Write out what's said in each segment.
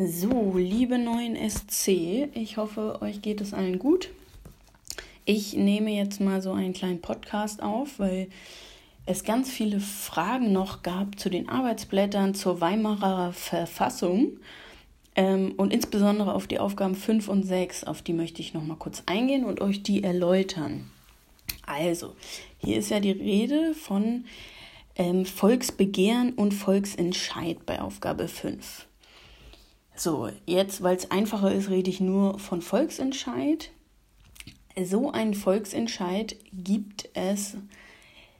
So, liebe neuen SC, ich hoffe, euch geht es allen gut. Ich nehme jetzt mal so einen kleinen Podcast auf, weil es ganz viele Fragen noch gab zu den Arbeitsblättern zur Weimarer Verfassung ähm, und insbesondere auf die Aufgaben 5 und 6, auf die möchte ich noch mal kurz eingehen und euch die erläutern. Also, hier ist ja die Rede von ähm, Volksbegehren und Volksentscheid bei Aufgabe 5. So, jetzt, weil es einfacher ist, rede ich nur von Volksentscheid. So einen Volksentscheid gibt es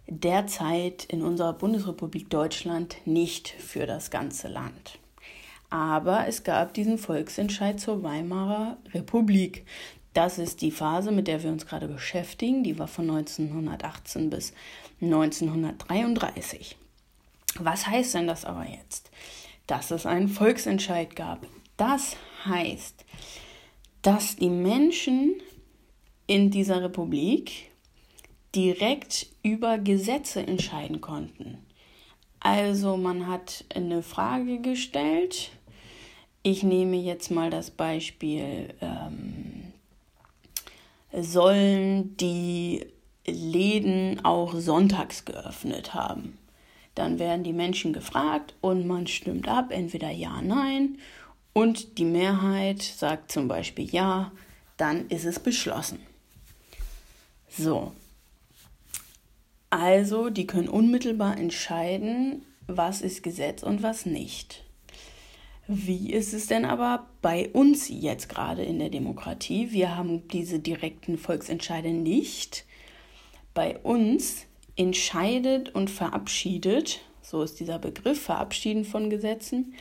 derzeit in unserer Bundesrepublik Deutschland nicht für das ganze Land. Aber es gab diesen Volksentscheid zur Weimarer Republik. Das ist die Phase, mit der wir uns gerade beschäftigen. Die war von 1918 bis 1933. Was heißt denn das aber jetzt? Dass es einen Volksentscheid gab. Das heißt, dass die Menschen in dieser Republik direkt über Gesetze entscheiden konnten. Also man hat eine Frage gestellt. Ich nehme jetzt mal das Beispiel, ähm, sollen die Läden auch sonntags geöffnet haben? Dann werden die Menschen gefragt und man stimmt ab, entweder ja, nein. Und die Mehrheit sagt zum Beispiel ja, dann ist es beschlossen. So. Also, die können unmittelbar entscheiden, was ist Gesetz und was nicht. Wie ist es denn aber bei uns jetzt gerade in der Demokratie? Wir haben diese direkten Volksentscheide nicht. Bei uns entscheidet und verabschiedet, so ist dieser Begriff, verabschieden von Gesetzen,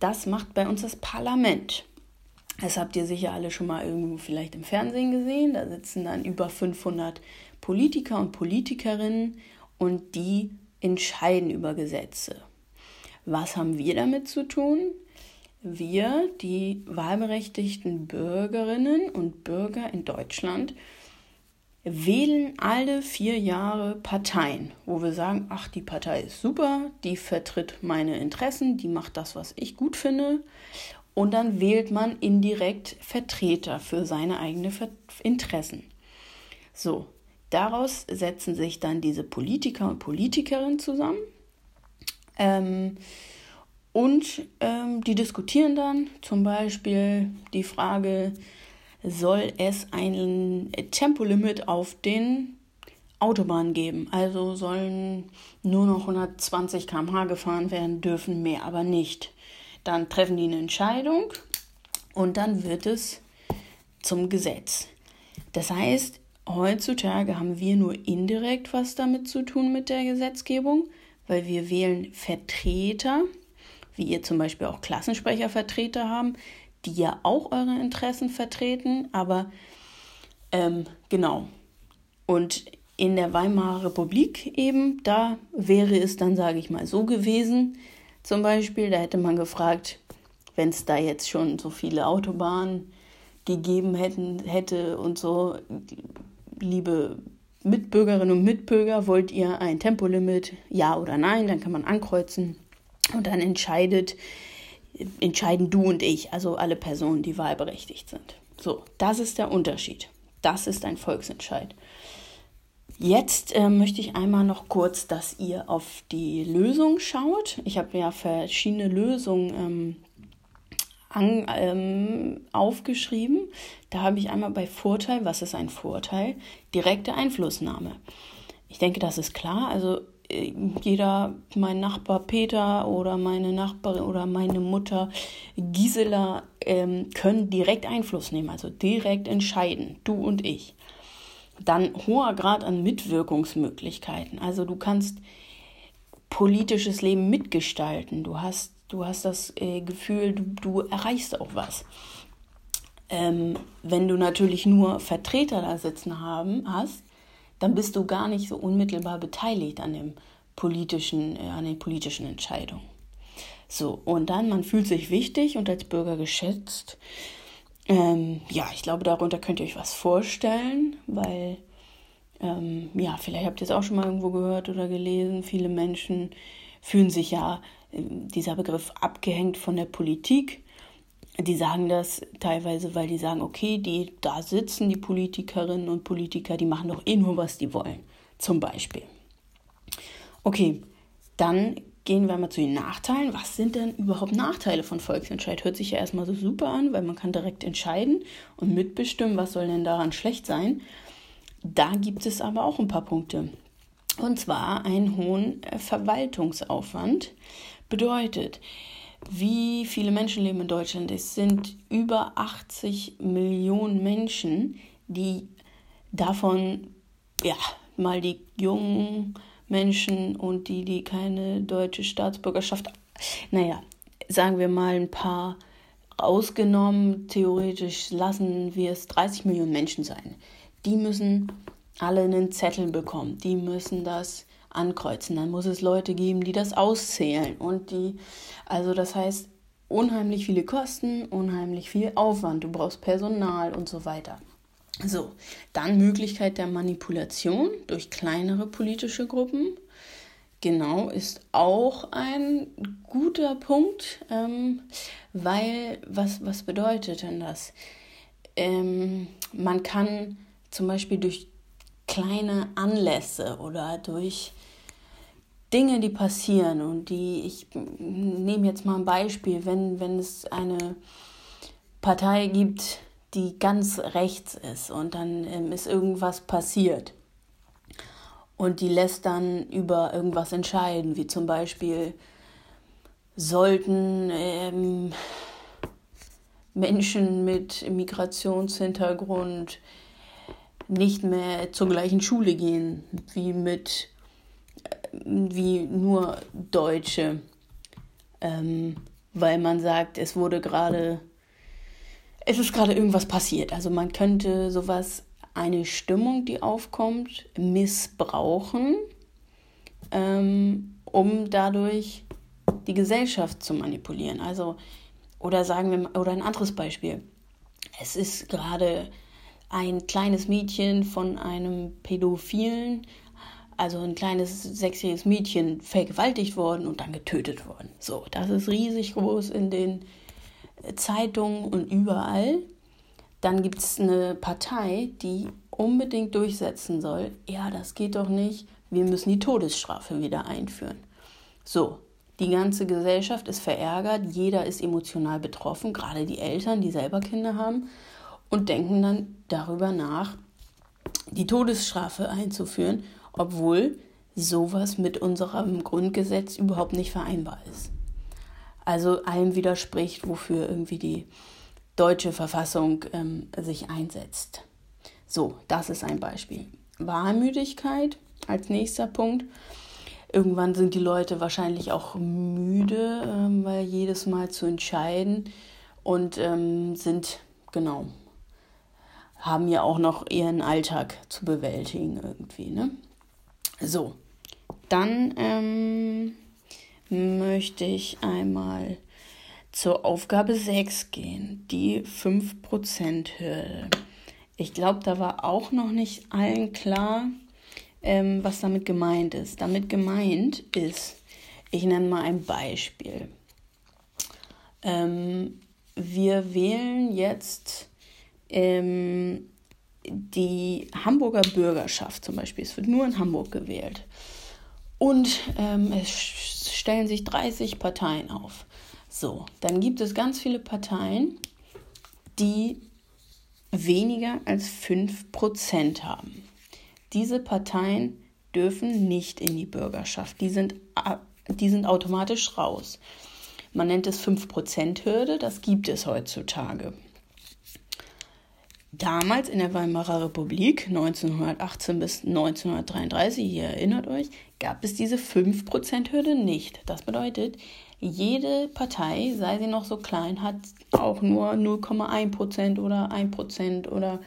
das macht bei uns das Parlament. Das habt ihr sicher alle schon mal irgendwo vielleicht im Fernsehen gesehen. Da sitzen dann über 500 Politiker und Politikerinnen und die entscheiden über Gesetze. Was haben wir damit zu tun? Wir, die wahlberechtigten Bürgerinnen und Bürger in Deutschland, wählen alle vier Jahre Parteien, wo wir sagen, ach, die Partei ist super, die vertritt meine Interessen, die macht das, was ich gut finde. Und dann wählt man indirekt Vertreter für seine eigenen Interessen. So, daraus setzen sich dann diese Politiker und Politikerinnen zusammen. Ähm, und ähm, die diskutieren dann zum Beispiel die Frage, soll es ein Tempolimit auf den Autobahnen geben. Also sollen nur noch 120 km/h gefahren werden dürfen, mehr aber nicht. Dann treffen die eine Entscheidung und dann wird es zum Gesetz. Das heißt, heutzutage haben wir nur indirekt was damit zu tun mit der Gesetzgebung, weil wir wählen Vertreter, wie ihr zum Beispiel auch Klassensprechervertreter haben, die ja auch eure Interessen vertreten, aber ähm, genau. Und in der Weimarer Republik eben, da wäre es dann, sage ich mal, so gewesen, zum Beispiel, da hätte man gefragt, wenn es da jetzt schon so viele Autobahnen gegeben hätten, hätte und so, liebe Mitbürgerinnen und Mitbürger, wollt ihr ein Tempolimit, ja oder nein? Dann kann man ankreuzen und dann entscheidet entscheiden du und ich, also alle Personen, die wahlberechtigt sind. So, das ist der Unterschied. Das ist ein Volksentscheid. Jetzt äh, möchte ich einmal noch kurz, dass ihr auf die Lösung schaut. Ich habe ja verschiedene Lösungen ähm, an, ähm, aufgeschrieben. Da habe ich einmal bei Vorteil, was ist ein Vorteil? Direkte Einflussnahme. Ich denke, das ist klar. Also jeder, mein Nachbar Peter oder meine Nachbarin oder meine Mutter Gisela ähm, können direkt Einfluss nehmen, also direkt entscheiden, du und ich. Dann hoher Grad an Mitwirkungsmöglichkeiten. Also du kannst politisches Leben mitgestalten. Du hast, du hast das äh, Gefühl, du, du erreichst auch was. Ähm, wenn du natürlich nur Vertreter da sitzen haben, hast, dann bist du gar nicht so unmittelbar beteiligt an dem politischen, äh, an den politischen Entscheidungen. So, und dann, man fühlt sich wichtig und als Bürger geschätzt. Ähm, ja, ich glaube, darunter könnt ihr euch was vorstellen, weil, ähm, ja, vielleicht habt ihr es auch schon mal irgendwo gehört oder gelesen. Viele Menschen fühlen sich ja, äh, dieser Begriff, abgehängt von der Politik. Die sagen das teilweise, weil die sagen, okay, die da sitzen die Politikerinnen und Politiker, die machen doch eh nur, was die wollen. Zum Beispiel. Okay, dann gehen wir mal zu den Nachteilen. Was sind denn überhaupt Nachteile von Volksentscheid? Hört sich ja erstmal so super an, weil man kann direkt entscheiden und mitbestimmen, was soll denn daran schlecht sein. Da gibt es aber auch ein paar Punkte. Und zwar einen hohen Verwaltungsaufwand. Bedeutet, wie viele Menschen leben in Deutschland? Es sind über 80 Millionen Menschen, die davon, ja, mal die jungen Menschen und die, die keine deutsche Staatsbürgerschaft, naja, sagen wir mal ein paar ausgenommen, theoretisch lassen wir es 30 Millionen Menschen sein. Die müssen alle einen Zettel bekommen, die müssen das ankreuzen. Dann muss es Leute geben, die das auszählen und die, also das heißt, unheimlich viele Kosten, unheimlich viel Aufwand. Du brauchst Personal und so weiter. So, dann Möglichkeit der Manipulation durch kleinere politische Gruppen. Genau, ist auch ein guter Punkt, ähm, weil was, was bedeutet denn das? Ähm, man kann zum Beispiel durch kleine Anlässe oder durch Dinge, die passieren. Und die, ich nehme jetzt mal ein Beispiel, wenn, wenn es eine Partei gibt, die ganz rechts ist und dann ähm, ist irgendwas passiert und die lässt dann über irgendwas entscheiden, wie zum Beispiel sollten ähm, Menschen mit Migrationshintergrund nicht mehr zur gleichen Schule gehen wie mit wie nur Deutsche, ähm, weil man sagt, es wurde gerade, es ist gerade irgendwas passiert. Also man könnte sowas, eine Stimmung, die aufkommt, missbrauchen, ähm, um dadurch die Gesellschaft zu manipulieren. Also, oder sagen wir, oder ein anderes Beispiel. Es ist gerade ein kleines Mädchen von einem Pädophilen also ein kleines sechsjähriges Mädchen vergewaltigt worden und dann getötet worden. So, das ist riesig groß in den Zeitungen und überall. Dann gibt es eine Partei, die unbedingt durchsetzen soll, ja, das geht doch nicht, wir müssen die Todesstrafe wieder einführen. So, die ganze Gesellschaft ist verärgert, jeder ist emotional betroffen, gerade die Eltern, die selber Kinder haben, und denken dann darüber nach, die Todesstrafe einzuführen obwohl sowas mit unserem Grundgesetz überhaupt nicht vereinbar ist. Also allem widerspricht, wofür irgendwie die deutsche Verfassung ähm, sich einsetzt. So, das ist ein Beispiel. Wahlmüdigkeit als nächster Punkt. Irgendwann sind die Leute wahrscheinlich auch müde, ähm, weil jedes Mal zu entscheiden und ähm, sind, genau, haben ja auch noch ihren Alltag zu bewältigen irgendwie. Ne? So, dann ähm, möchte ich einmal zur Aufgabe 6 gehen, die 5%-Hürde. Ich glaube, da war auch noch nicht allen klar, ähm, was damit gemeint ist. Damit gemeint ist, ich nenne mal ein Beispiel. Ähm, wir wählen jetzt ähm, die Hamburger Bürgerschaft zum Beispiel, es wird nur in Hamburg gewählt. Und ähm, es stellen sich 30 Parteien auf. So, dann gibt es ganz viele Parteien, die weniger als 5% haben. Diese Parteien dürfen nicht in die Bürgerschaft. Die sind, die sind automatisch raus. Man nennt es 5%-Hürde, das gibt es heutzutage. Damals in der Weimarer Republik, 1918 bis 1933, ihr erinnert euch, gab es diese 5%-Hürde nicht. Das bedeutet, jede Partei, sei sie noch so klein, hat auch nur 0,1% oder 1% oder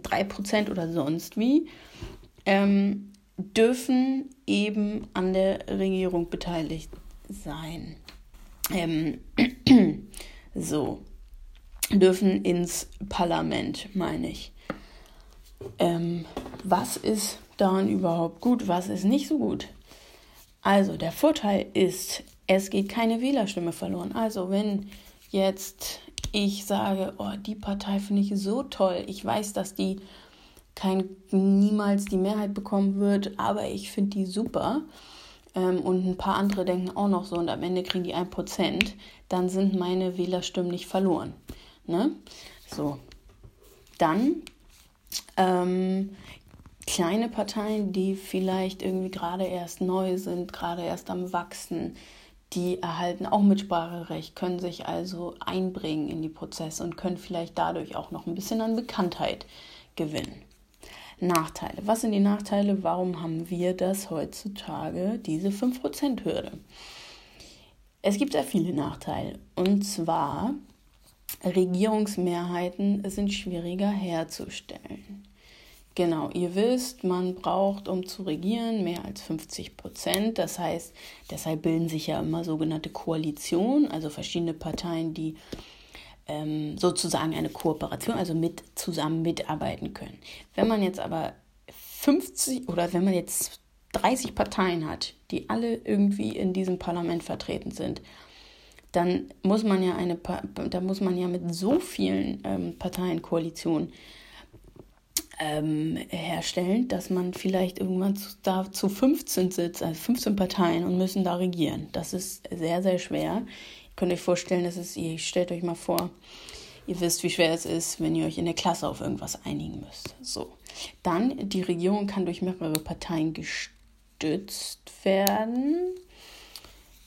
3% oder sonst wie, ähm, dürfen eben an der Regierung beteiligt sein. Ähm, so, dürfen ins Parlament, meine ich. Ähm, was ist daran überhaupt gut, was ist nicht so gut? Also der Vorteil ist, es geht keine Wählerstimme verloren. Also wenn jetzt ich sage, oh, die Partei finde ich so toll. Ich weiß, dass die kein, niemals die Mehrheit bekommen wird, aber ich finde die super. Ähm, und ein paar andere denken auch noch so und am Ende kriegen die ein Prozent, dann sind meine Wählerstimmen nicht verloren. Ne? So. Dann ähm, kleine Parteien, die vielleicht irgendwie gerade erst neu sind, gerade erst am Wachsen, die erhalten auch Mitspracherecht, können sich also einbringen in die Prozesse und können vielleicht dadurch auch noch ein bisschen an Bekanntheit gewinnen. Nachteile. Was sind die Nachteile? Warum haben wir das heutzutage, diese 5%-Hürde? Es gibt sehr viele Nachteile. Und zwar, Regierungsmehrheiten sind schwieriger herzustellen. Genau, ihr wisst, man braucht, um zu regieren, mehr als 50 Prozent. Das heißt, deshalb bilden sich ja immer sogenannte Koalitionen, also verschiedene Parteien, die ähm, sozusagen eine Kooperation, also mit zusammen mitarbeiten können. Wenn man jetzt aber 50 oder wenn man jetzt 30 Parteien hat, die alle irgendwie in diesem Parlament vertreten sind, dann muss man ja eine, da muss man ja mit so vielen ähm, Parteien ähm, herstellen, dass man vielleicht irgendwann zu, da zu 15 sitzt, also 15 Parteien und müssen da regieren. Das ist sehr, sehr schwer. Ihr könnt euch vorstellen, dass es, ihr stellt euch mal vor, ihr wisst, wie schwer es ist, wenn ihr euch in der Klasse auf irgendwas einigen müsst. So. Dann, die Regierung kann durch mehrere Parteien gestützt werden.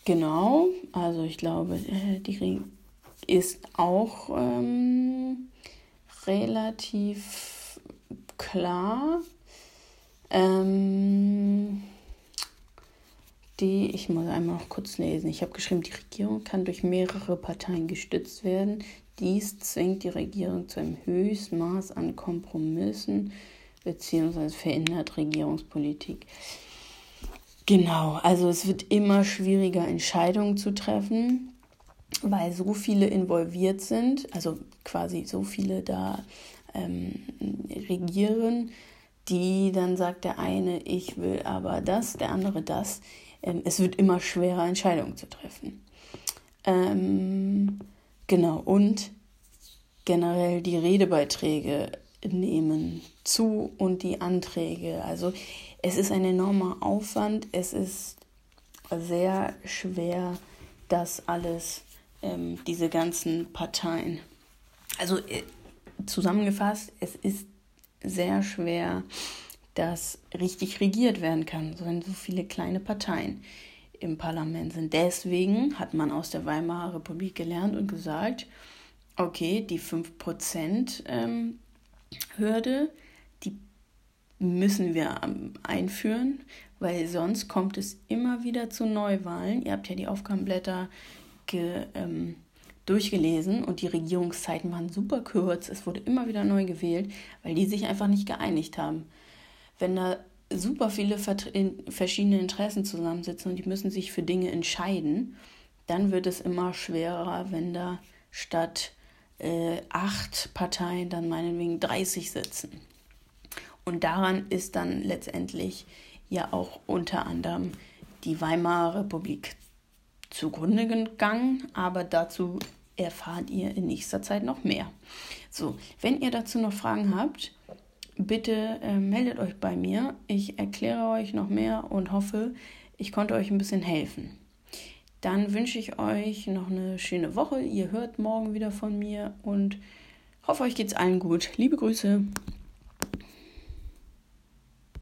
Genau, also ich glaube, äh, die ist auch ähm, relativ klar. Ähm, die, ich muss einmal noch kurz lesen. Ich habe geschrieben, die Regierung kann durch mehrere Parteien gestützt werden. Dies zwingt die Regierung zu einem höchsten Maß an Kompromissen bzw. verändert Regierungspolitik. Genau, also es wird immer schwieriger, Entscheidungen zu treffen, weil so viele involviert sind, also quasi so viele da ähm, regieren, die dann sagt der eine, ich will aber das, der andere das. Ähm, es wird immer schwerer, Entscheidungen zu treffen. Ähm, genau, und generell die Redebeiträge nehmen zu und die Anträge. Also es ist ein enormer Aufwand, es ist sehr schwer, das alles, ähm, diese ganzen Parteien. Also äh, zusammengefasst, es ist sehr schwer, dass richtig regiert werden kann, wenn so viele kleine Parteien im Parlament sind. Deswegen hat man aus der Weimarer Republik gelernt und gesagt, okay, die 5% ähm, müssen wir ähm, einführen, weil sonst kommt es immer wieder zu Neuwahlen. Ihr habt ja die Aufgabenblätter ge, ähm, durchgelesen und die Regierungszeiten waren super kurz. Es wurde immer wieder neu gewählt, weil die sich einfach nicht geeinigt haben. Wenn da super viele verschiedene Interessen zusammensitzen und die müssen sich für Dinge entscheiden, dann wird es immer schwerer, wenn da statt äh, acht Parteien dann meinetwegen 30 sitzen. Und daran ist dann letztendlich ja auch unter anderem die Weimarer Republik zugrunde gegangen, aber dazu erfahrt ihr in nächster Zeit noch mehr. So, wenn ihr dazu noch Fragen habt, bitte äh, meldet euch bei mir. Ich erkläre euch noch mehr und hoffe, ich konnte euch ein bisschen helfen. Dann wünsche ich euch noch eine schöne Woche. Ihr hört morgen wieder von mir und hoffe, euch geht's allen gut. Liebe Grüße.